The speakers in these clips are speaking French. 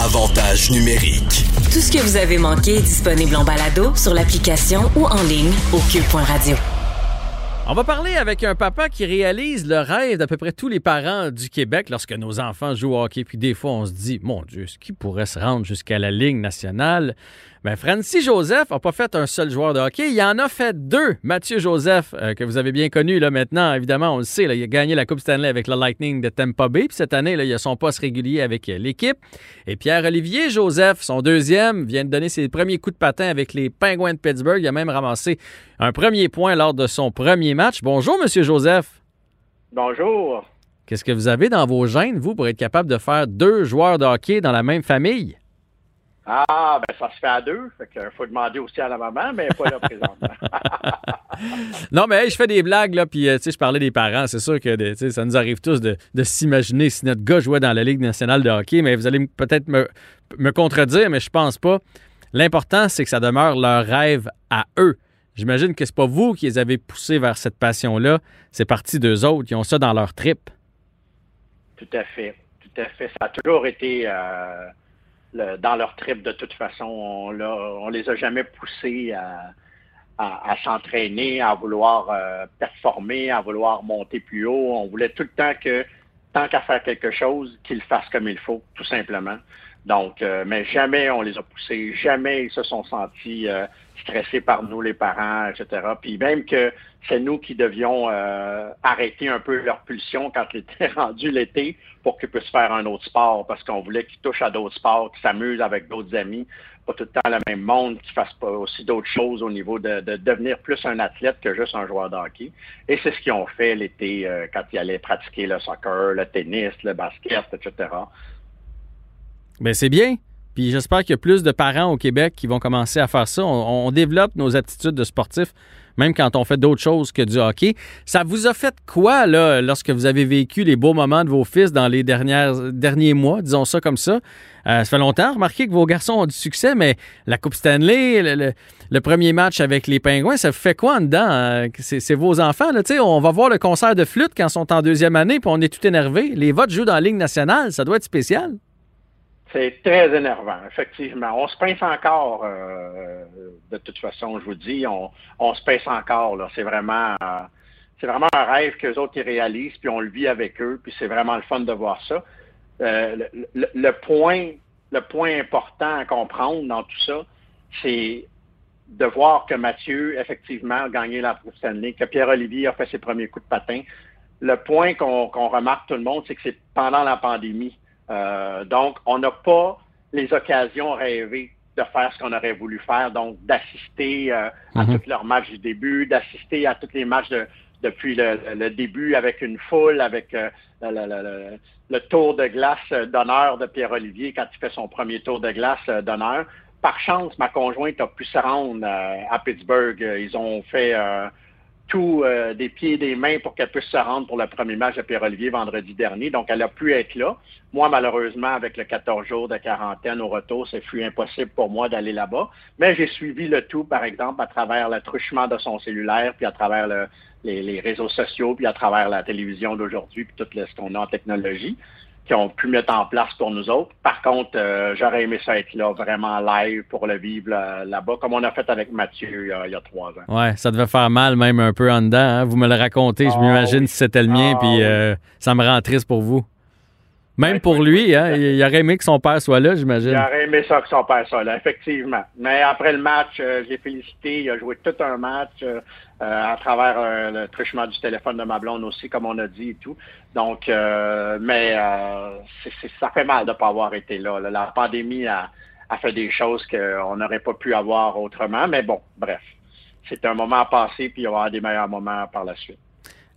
Avantage numérique. Tout ce que vous avez manqué est disponible en balado sur l'application ou en ligne au cube.radio. On va parler avec un papa qui réalise le rêve d'à peu près tous les parents du Québec lorsque nos enfants jouent au hockey. Puis des fois, on se dit, mon Dieu, ce qui pourrait se rendre jusqu'à la Ligue nationale? Ben, Francis Joseph n'a pas fait un seul joueur de hockey, il en a fait deux. Mathieu Joseph, euh, que vous avez bien connu là, maintenant, évidemment, on le sait, il a gagné la Coupe Stanley avec le Lightning de Tampa Bay. Puis cette année, là, il a son poste régulier avec euh, l'équipe. Et Pierre-Olivier Joseph, son deuxième, vient de donner ses premiers coups de patin avec les Penguins de Pittsburgh. Il a même ramassé un premier point lors de son premier match. Bonjour, Monsieur Joseph. Bonjour. Qu'est-ce que vous avez dans vos gènes, vous, pour être capable de faire deux joueurs de hockey dans la même famille? Ah, ben ça se fait à deux. Fait qu'il faut demander aussi à la maman, mais pas là présentement. non, mais hey, je fais des blagues, là, puis euh, tu sais, je parlais des parents. C'est sûr que ça nous arrive tous de, de s'imaginer si notre gars jouait dans la Ligue nationale de hockey, mais vous allez peut-être me, me contredire, mais je pense pas. L'important, c'est que ça demeure leur rêve à eux. J'imagine que c'est pas vous qui les avez poussés vers cette passion-là. C'est parti d'eux autres. Ils ont ça dans leur trip. Tout à fait. Tout à fait. Ça a toujours été. Euh dans leur trip de toute façon. On, on les a jamais poussés à, s'entraîner, à vouloir euh, performer, à vouloir monter plus haut. On voulait tout le temps que, tant qu'à faire quelque chose, qu'ils fassent comme il faut, tout simplement. Donc, euh, mais jamais on les a poussés, jamais ils se sont sentis euh, stressés par nous, les parents, etc. Puis même que c'est nous qui devions euh, arrêter un peu leur pulsion quand ils étaient rendus l'été pour qu'ils puissent faire un autre sport, parce qu'on voulait qu'ils touchent à d'autres sports, qu'ils s'amusent avec d'autres amis, pas tout le temps le même monde, qu'ils fassent pas aussi d'autres choses au niveau de, devenir plus un athlète que juste un joueur de hockey. Et c'est ce qu'ils ont fait l'été quand ils allaient pratiquer le soccer, le tennis, le basket, etc. Bien, c'est bien. Puis j'espère qu'il y a plus de parents au Québec qui vont commencer à faire ça. On, développe nos aptitudes de sportifs, même quand on fait d'autres choses que du hockey. Ça vous a fait quoi, là, lorsque vous avez vécu les beaux moments de vos fils dans les dernières, derniers mois, disons ça comme ça? Euh, ça fait longtemps, remarquez que vos garçons ont du succès, mais la Coupe Stanley, le, premier match avec les Pingouins, ça fait quoi en dedans? Euh, c'est vos enfants, là, on va voir le concert de flûte quand ils sont en deuxième année, puis on est tout énervé. Les votes jouent dans la Ligue nationale, ça doit être spécial. C'est très énervant, effectivement. On se pince encore, euh, de toute façon, je vous dis, on, se pince encore. Là. C'est vraiment, c'est vraiment un rêve qu'eux autres ils réalisent, puis on le vit avec eux, puis c'est vraiment le fun de voir ça. Euh, le, point, le point important à comprendre dans tout ça, c'est de voir que Mathieu, effectivement, a gagné la Coupe Stanley, que Pierre-Olivier a fait ses premiers coups de patin. Le point qu'on remarque tout le monde, c'est que c'est pendant la pandémie. Euh, donc, on n'a pas les occasions rêvées de faire ce qu'on aurait voulu faire, donc d'assister euh, à mhm. tous leurs matchs du début, d'assister à tous les matchs depuis le, début avec une foule, avec euh, le, tour de glace d'honneur de Pierre-Olivier quand il fait son premier tour de glace d'honneur. Par chance, ma conjointe a pu se rendre à Pittsburgh. Ils ont fait tout euh, des pieds et des mains pour qu'elle puisse se rendre pour le premier match de Pierre-Olivier vendredi dernier. Donc, elle a pu être là. Moi, malheureusement, avec le 14 jours de quarantaine au retour, c'est fut impossible pour moi d'aller là-bas. Mais j'ai suivi le tout, par exemple, à travers le truchement de son cellulaire, puis à travers les, réseaux sociaux, puis à travers la télévision d'aujourd'hui, puis tout ce qu'on a en technologie qui ont pu mettre en place pour nous autres. Par contre, euh, j'aurais aimé ça être là, vraiment live pour le vivre là-bas, comme on a fait avec Mathieu il y a trois ans. Ouais, ça devait faire mal même un peu en dedans. Hein. Vous me le racontez, je ah m'imagine si c'était le mien, ah puis euh, ça me rend triste pour vous. Même ben, pour lui, hein, il aurait aimé que son père soit là, j'imagine. Il aurait aimé ça que son père soit là, effectivement. Mais après le match, euh, j'ai félicité. Il a joué tout un match euh, euh, à travers le truchement du téléphone de ma blonde aussi, comme on a dit et tout. Donc, mais ça fait mal de ne pas avoir été là. La pandémie a, a fait des choses qu'on n'aurait pas pu avoir autrement. Mais bon, bref. C'est un moment à passer, puis il y aura des meilleurs moments par la suite.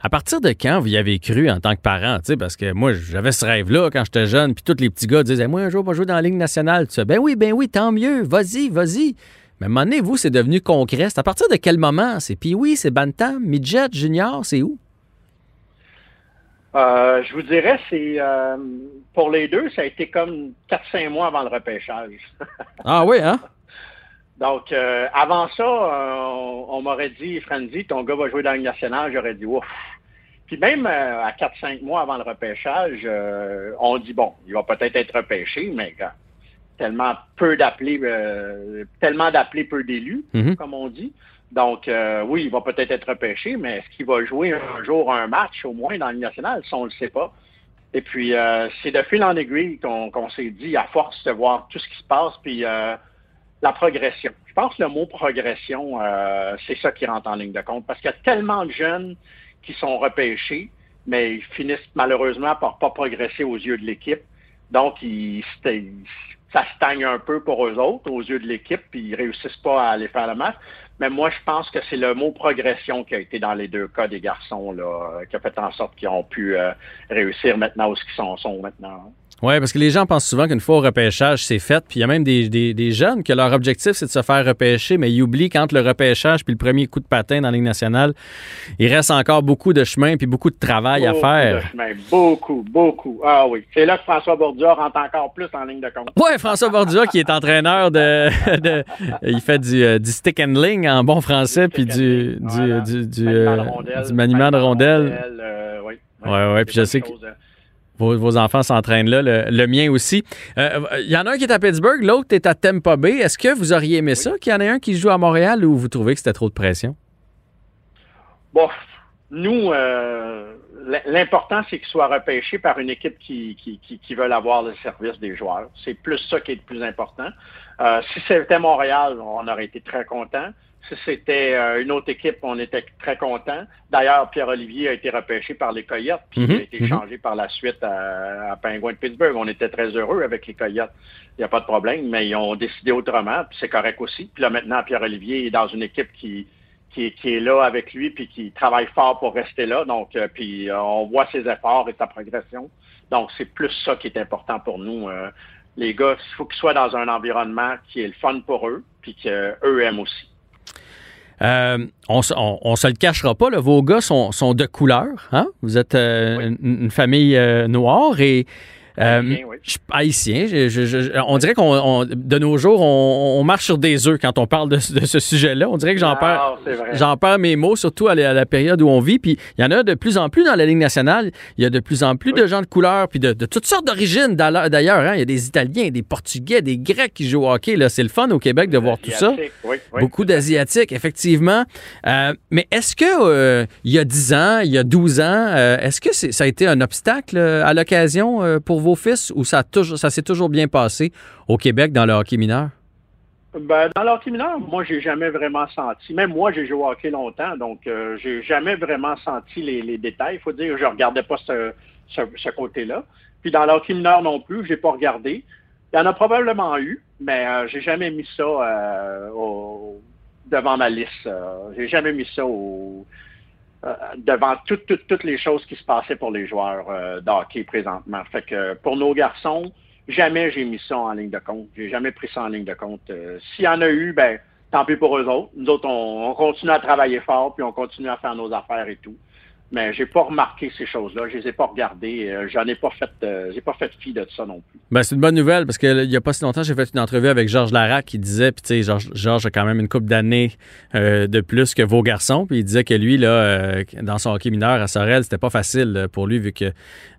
À partir de quand vous y avez cru en tant que parent? Parce que moi, j'avais ce rêve-là quand j'étais jeune, puis tous les petits gars disaient Moi, un jour, je vais jouer dans la Ligue nationale. Tu sais, ben oui, ben oui, tant mieux, vas-y, vas-y. Mais à un moment donné, vous, c'est devenu concret. C'est à partir de quel moment? C'est puis oui, c'est Bantam, Midget, Junior, c'est où? Euh, je vous dirais, c'est euh, pour les deux, ça a été comme 4-5 mois avant le repêchage. ah oui, hein? Donc, euh, avant ça, on, on m'aurait dit, Franzi, ton gars va jouer dans Ligue nationale. J'aurais dit, ouf, puis même euh, à 4-5 mois avant le repêchage, euh, on dit, bon, il va peut-être être repêché, mais tellement peu d'appelés, euh, tellement d'appelés, peu d'élus, Mhm. comme on dit. Donc, euh, oui, il va peut-être être repêché, mais est-ce qu'il va jouer un jour un match au moins dans le national? Ça, on le sait pas. Et puis, euh, c'est de fil en aiguille qu'on qu'on s'est dit, à force de voir tout ce qui se passe, puis euh, la progression. Je pense que le mot progression, euh, c'est ça qui rentre en ligne de compte, parce qu'il y a tellement de jeunes qui sont repêchés, mais ils finissent malheureusement par pas progresser aux yeux de l'équipe. Donc, ils, ça stagne un peu pour eux autres aux yeux de l'équipe, puis ils réussissent pas à aller faire le match. Mais moi, je pense que c'est le mot progression qui a été dans les deux cas des garçons, là, qui a fait en sorte qu'ils ont pu euh, réussir maintenant où ils sont, sont maintenant. Oui, parce que les gens pensent souvent qu'une fois au repêchage, c'est fait. Puis il y a même des, des, des, jeunes que leur objectif, c'est de se faire repêcher, mais ils oublient qu'entre le repêchage puis le premier coup de patin dans la Ligue nationale, il reste encore beaucoup de chemin puis beaucoup de travail beaucoup à faire. De chemin, beaucoup, beaucoup. Ah oui. C'est là que François Bordua rentre encore plus en ligne de compte. Oui, François Bordua, qui est entraîneur de, de. il fait du, euh, du, stick and ling en bon français, puis du, voilà. du, du, maniement de rondelles. Du maniement de rondelles. Euh, oui. Oui, oui. Ouais, puis je sais que. Chose, vos, enfants s'entraînent là, le, le, mien aussi. Il euh, y en a un qui est à Pittsburgh, l'autre est à Tampa Bay. Est-ce que vous auriez aimé ça qu'il y en ait un qui joue à Montréal ou vous trouvez que c'était trop de pression? Bon, nous, euh, l'important, c'est qu'il soit repêché par une équipe qui, qui, qui, qui veut avoir le service des joueurs. C'est plus ça qui est le plus important. Euh, si c'était Montréal, on aurait été très content. Si c'était euh, une autre équipe, on était très content. D'ailleurs, Pierre-Olivier a été repêché par les Coyotes, puis Mhm, il a été changé par la suite à, à Penguin de Pittsburgh. On était très heureux avec les Coyotes. Il n'y a pas de problème, mais ils ont décidé autrement, puis c'est correct aussi. Puis là, maintenant, Pierre-Olivier est dans une équipe qui, qui, qui, est là avec lui, puis qui travaille fort pour rester là. Donc, euh, puis euh, on voit ses efforts et sa progression. Donc, c'est plus ça qui est important pour nous. Euh, les gars, il faut qu'ils soient dans un environnement qui est le fun pour eux, puis qu'eux aiment aussi. Euh, on, on, on, se le cachera pas, là, vos gars sont, sont de couleur. Hein? Vous êtes euh, oui. une, une, famille euh, noire et euh, haïtien, oui. je, haïtien je, je, on dirait qu'on de nos jours, on, marche sur des œufs quand on parle de, de ce sujet-là. On dirait que j'en perds, j'en perds mes mots, surtout à la, à la, période où on vit. Puis il y en a de plus en plus dans la Ligue nationale. Il y a de plus en plus oui. de gens de couleur, puis de, de toutes sortes d'origines d'ailleurs. Hein? Il y a des Italiens, des Portugais, des Grecs qui jouent au hockey. C'est le fun au Québec de voir tout ça. Oui, Beaucoup d'Asiatiques, effectivement. Euh, mais est-ce que euh, il y a 10 ans, il y a 12 ans, euh, est-ce que ça a été un obstacle à l'occasion pour vos fils ou ça, ça s'est toujours bien passé au Québec dans le hockey mineur? Ben, dans le hockey mineur, moi, j'ai jamais vraiment senti. Même moi, j'ai joué au hockey longtemps, donc euh, j'ai jamais vraiment senti les, les détails. Il faut dire, je regardais pas ce, ce, côté-là. Puis dans le hockey mineur non plus, j'ai pas regardé. Il y en a probablement eu, mais euh, j'ai jamais mis ça euh, devant ma liste. j'ai jamais mis ça au, euh, devant toutes, toutes, toutes les choses qui se passaient pour les joueurs euh, d'hockey présentement. Fait que pour nos garçons, jamais j'ai mis ça en ligne de compte. J'ai jamais pris ça en ligne de compte. Euh, S'il y en a eu, ben tant pis pour eux autres. Nous autres, on, on, continue à travailler fort, puis on continue à faire nos affaires et tout. Mais j'ai pas remarqué ces choses-là, je les ai pas regardées, euh, j'en ai pas fait, euh, j'ai pas fait fi de ça non plus. Ben c'est une bonne nouvelle parce que il y a pas si longtemps j'ai fait une entrevue avec Georges Larac qui disait, puis tu sais Georges, Georges a quand même une couple d'années euh, de plus que vos garçons, puis il disait que lui là, euh, dans son hockey mineur à Sorel, c'était pas facile pour lui vu que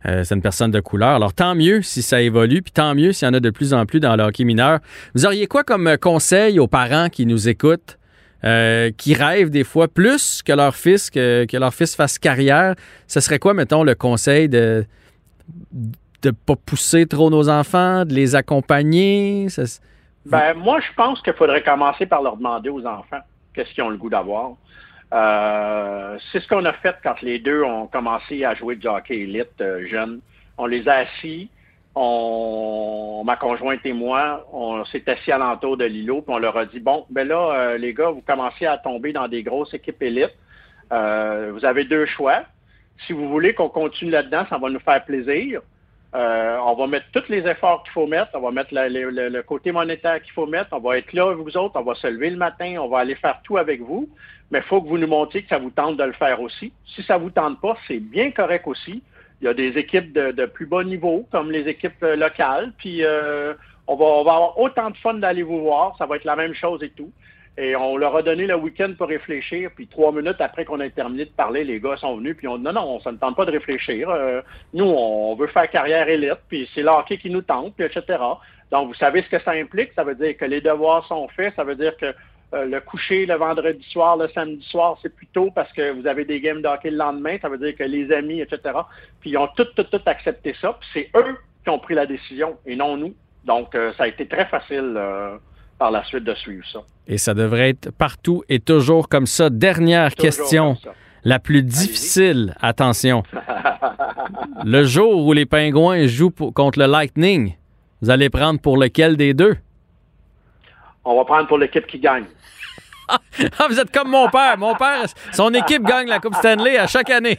c'est une personne de couleur. Alors tant mieux si ça évolue, puis tant mieux s'il y en a de plus en plus dans le hockey mineur. Vous auriez quoi comme conseil aux parents qui nous écoutent? Euh, qui rêvent des fois plus que leur fils, que, leur fils fasse carrière, ce serait quoi, mettons, le conseil de de pas pousser trop nos enfants, de les accompagner? Ça... Ben, moi, je pense qu'il faudrait commencer par leur demander aux enfants qu'est-ce qu'ils ont le goût d'avoir. Euh, c'est ce qu'on a fait quand les deux ont commencé à jouer du hockey élite euh, jeune. On les a assis, on, ma conjointe et moi, on s'est assis alentour de l'îlot, puis on leur a dit bon, ben là, euh, les gars, vous commencez à tomber dans des grosses équipes élites. Euh, vous avez deux choix. Si vous voulez qu'on continue là-dedans, ça va nous faire plaisir. Euh, on va mettre tous les efforts qu'il faut mettre. On va mettre la, le, le, côté monétaire qu'il faut mettre. On va être là vous autres. On va se lever le matin. On va aller faire tout avec vous. Mais il faut que vous nous montriez que ça vous tente de le faire aussi. Si ça vous tente pas, c'est bien correct aussi. Il y a des équipes de, plus bas niveau, comme les équipes locales. Puis euh, on, va, on va avoir autant de fun d'aller vous voir. Ça va être la même chose et tout. Et on leur a donné le week-end pour réfléchir. Puis trois minutes après qu'on ait terminé de parler, les gars sont venus. Puis on dit non, non, ça ne tente pas de réfléchir. Euh, nous, on veut faire carrière élite. Puis c'est l'hockey qui nous tente, puis etc. Donc, vous savez ce que ça implique. Ça veut dire que les devoirs sont faits. Ça veut dire que euh, le coucher le vendredi soir, le samedi soir, c'est plus tôt parce que vous avez des games d'hockey le lendemain. Ça veut dire que les amis, etc. Puis ils ont tout, tout, tout accepté ça. Puis c'est eux qui ont pris la décision et non nous. Donc, euh, ça a été très facile par la suite de suivre ça. Et ça devrait être partout et toujours comme ça. Dernière question, la plus difficile, attention. le jour où les Pingouins jouent contre le Lightning, vous allez prendre pour lequel des deux? On va prendre pour l'équipe qui gagne. Ah, vous êtes comme mon père. Mon père, son équipe gagne la Coupe Stanley à chaque année.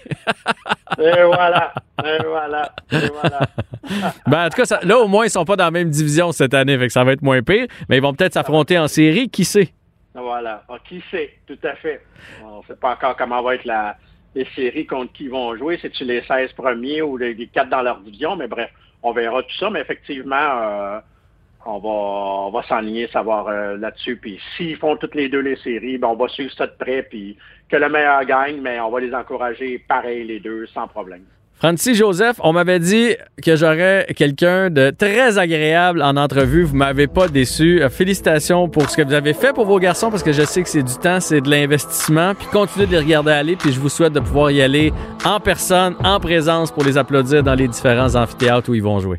et voilà. Et voilà. Et voilà. ben, en tout cas, là, au moins, ils sont pas dans la même division cette année, fait que ça va être moins pire. Mais ils vont peut-être s'affronter en série. Qui sait? Voilà. Ah, qui sait? Tout à fait. On ne sait pas encore comment va être la, les séries contre qui ils vont jouer. C'est-tu les 16 premiers ou les, 4 dans leur division? Mais bref, on verra tout ça. Mais effectivement, euh, on va, on va savoir euh, là-dessus. Puis s'ils font toutes les deux les séries, ben, on va suivre ça de près. Puis que le meilleur gagne, mais on va les encourager pareil les deux, sans problème. Francis Joseph, on m'avait dit que j'aurais quelqu'un de très agréable en entrevue. Vous m'avez pas déçu. Euh, félicitations pour ce que vous avez fait pour vos garçons parce que je sais que c'est du temps, c'est de l'investissement. Puis continuez de les regarder aller. Puis je vous souhaite de pouvoir y aller en personne, en présence pour les applaudir dans les différents amphithéâtres où ils vont jouer.